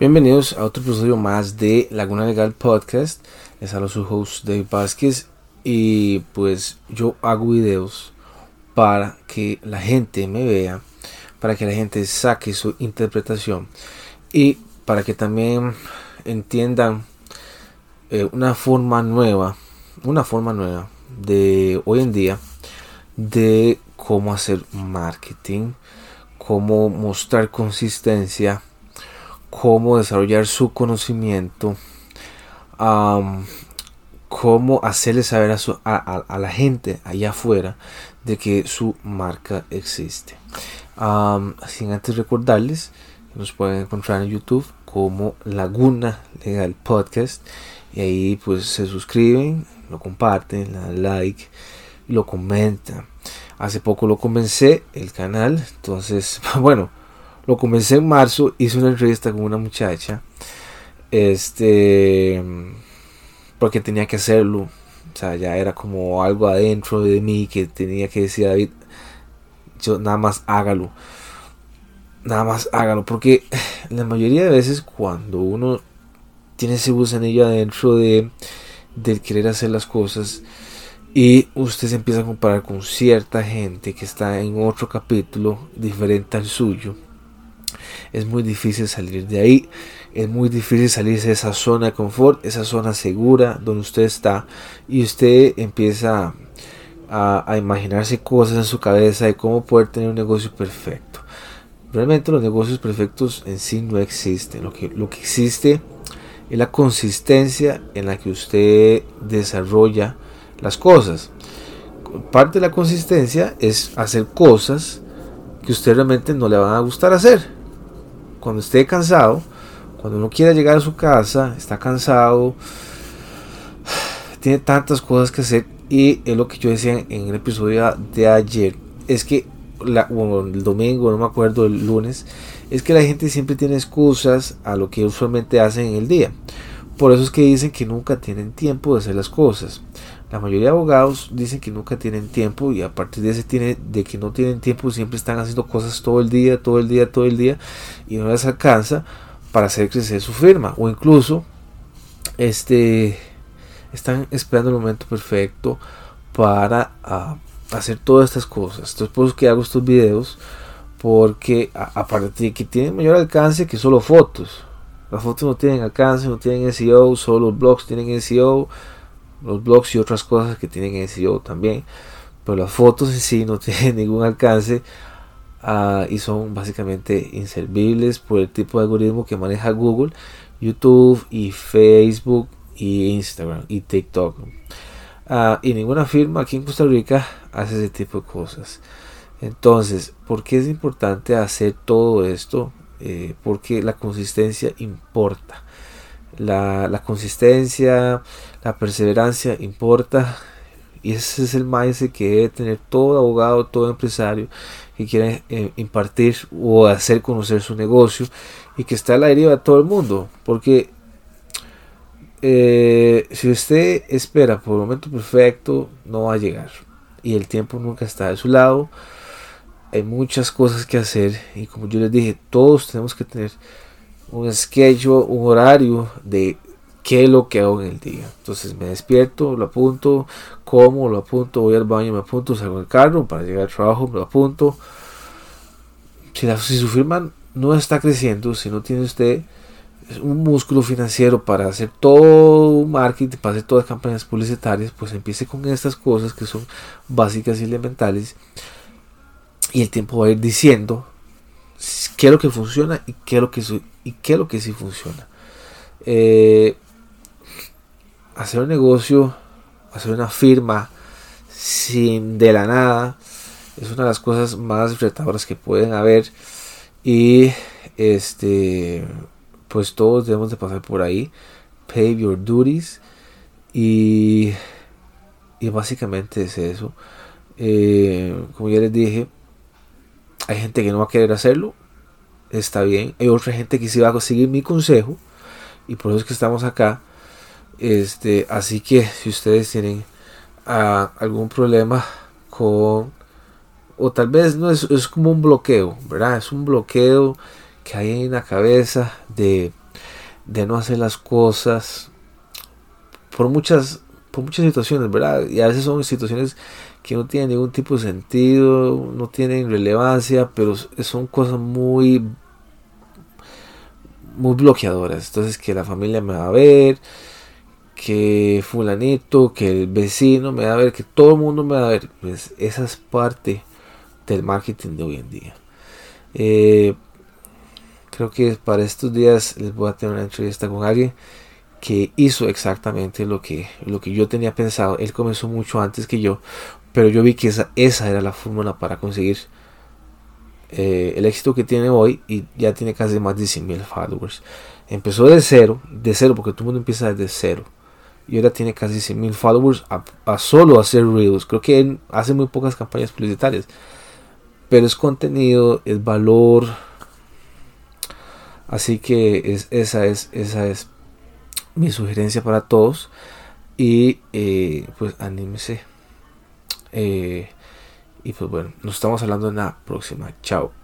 Bienvenidos a otro episodio más de Laguna Legal Podcast. Les hablo su host Dave Vázquez y pues yo hago videos para que la gente me vea, para que la gente saque su interpretación y para que también entiendan eh, una forma nueva, una forma nueva de hoy en día de cómo hacer marketing, cómo mostrar consistencia cómo desarrollar su conocimiento, cómo hacerle saber a, la gente allá afuera de que su marca existe. sin antes recordarles que nos pueden encontrar en YouTube como Laguna Legal Podcast y ahí pues se suscriben, lo comparten, le dan like lo comentan. Hace poco lo comencé el canal, entonces bueno, lo comencé en marzo, hice una entrevista con una muchacha. Este. Porque tenía que hacerlo. O sea, ya era como algo adentro de mí que tenía que decir David. Yo nada más hágalo. Nada más hágalo. Porque la mayoría de veces cuando uno tiene ese gusanillo adentro de, de querer hacer las cosas y usted se empieza a comparar con cierta gente que está en otro capítulo diferente al suyo es muy difícil salir de ahí, es muy difícil salirse de esa zona de confort, esa zona segura donde usted está y usted empieza a, imaginarse cosas en su cabeza de cómo poder tener un negocio perfecto. Realmente los negocios perfectos en sí no existen, lo que, lo que existe es la consistencia en la que usted desarrolla las cosas. Parte de la consistencia es hacer cosas que usted realmente no le van a gustar hacer cuando esté cansado, cuando no quiera llegar a su casa, está cansado, tiene tantas cosas que hacer y es lo que yo decía en el episodio de ayer, es que la, el domingo, no me acuerdo, el lunes, es que la gente siempre tiene excusas a lo que usualmente hacen en el día. Por eso es que dicen que nunca tienen tiempo de hacer las cosas. La mayoría de abogados dicen que nunca tienen tiempo y a partir de ese de que no tienen tiempo siempre están haciendo cosas todo el día, todo el día, todo el día y no les alcanza para hacer crecer su firma o incluso este están esperando el momento perfecto para ah, hacer todas estas cosas. Entonces por eso que hago estos videos porque aparte de que tienen mayor alcance que solo fotos. Las fotos no tienen alcance, no tienen SEO, solo los blogs tienen SEO los blogs y otras cosas que tienen SEO también, pero las fotos en sí no tienen ningún alcance ah, y son básicamente inservibles por el tipo de algoritmo que maneja Google, YouTube y Facebook y Instagram y TikTok. Ah, y ninguna firma aquí en Costa Rica hace ese tipo de cosas. Entonces, ¿por qué es importante hacer todo esto? Eh, porque la consistencia importa. La, la consistencia, la perseverancia importa y ese es el mindset que debe tener todo abogado, todo empresario que quiere eh, impartir o hacer conocer su negocio y que está a la deriva de todo el mundo. Porque eh, si usted espera por el momento perfecto, no va a llegar. Y el tiempo nunca está de su lado. Hay muchas cosas que hacer. Y como yo les dije, todos tenemos que tener un schedule, un horario de qué es lo que hago en el día. Entonces me despierto, lo apunto, como, lo apunto, voy al baño, me apunto, salgo del carro para llegar al trabajo, me lo apunto. Si, si su firma no está creciendo, si no tiene usted un músculo financiero para hacer todo un marketing, para hacer todas las campañas publicitarias, pues empiece con estas cosas que son básicas y elementales. Y el tiempo va a ir diciendo qué es lo que funciona y qué es lo que, y qué es lo que sí funciona. Eh, hacer un negocio, hacer una firma sin de la nada, es una de las cosas más retadoras que pueden haber. Y este, pues todos debemos de pasar por ahí. Pay your duties. Y, y básicamente es eso. Eh, como ya les dije, hay gente que no va a querer hacerlo. Está bien. Hay otra gente que sí va a seguir mi consejo. Y por eso es que estamos acá. Este, así que si ustedes tienen ah, algún problema con, o tal vez no es, es como un bloqueo, ¿verdad? Es un bloqueo que hay en la cabeza de de no hacer las cosas por muchas por muchas situaciones, ¿verdad? Y a veces son situaciones que no tienen ningún tipo de sentido, no tienen relevancia, pero son cosas muy muy bloqueadoras. Entonces que la familia me va a ver, que fulanito, que el vecino me va a ver, que todo el mundo me va a ver. Pues esa es parte del marketing de hoy en día. Eh, creo que para estos días les voy a tener una entrevista con alguien que hizo exactamente lo que, lo que yo tenía pensado. Él comenzó mucho antes que yo, pero yo vi que esa, esa era la fórmula para conseguir eh, el éxito que tiene hoy y ya tiene casi más de 100 mil followers. Empezó de cero, de cero, porque todo el mundo empieza desde cero. Y ahora tiene casi 100 mil followers a, solo hacer reels. Creo que él hace muy pocas campañas publicitarias. Pero es contenido, es valor. Así que es, esa, es, esa es mi sugerencia para todos. Y eh, pues anímese. Eh, y pues bueno, nos estamos hablando en la próxima. Chao.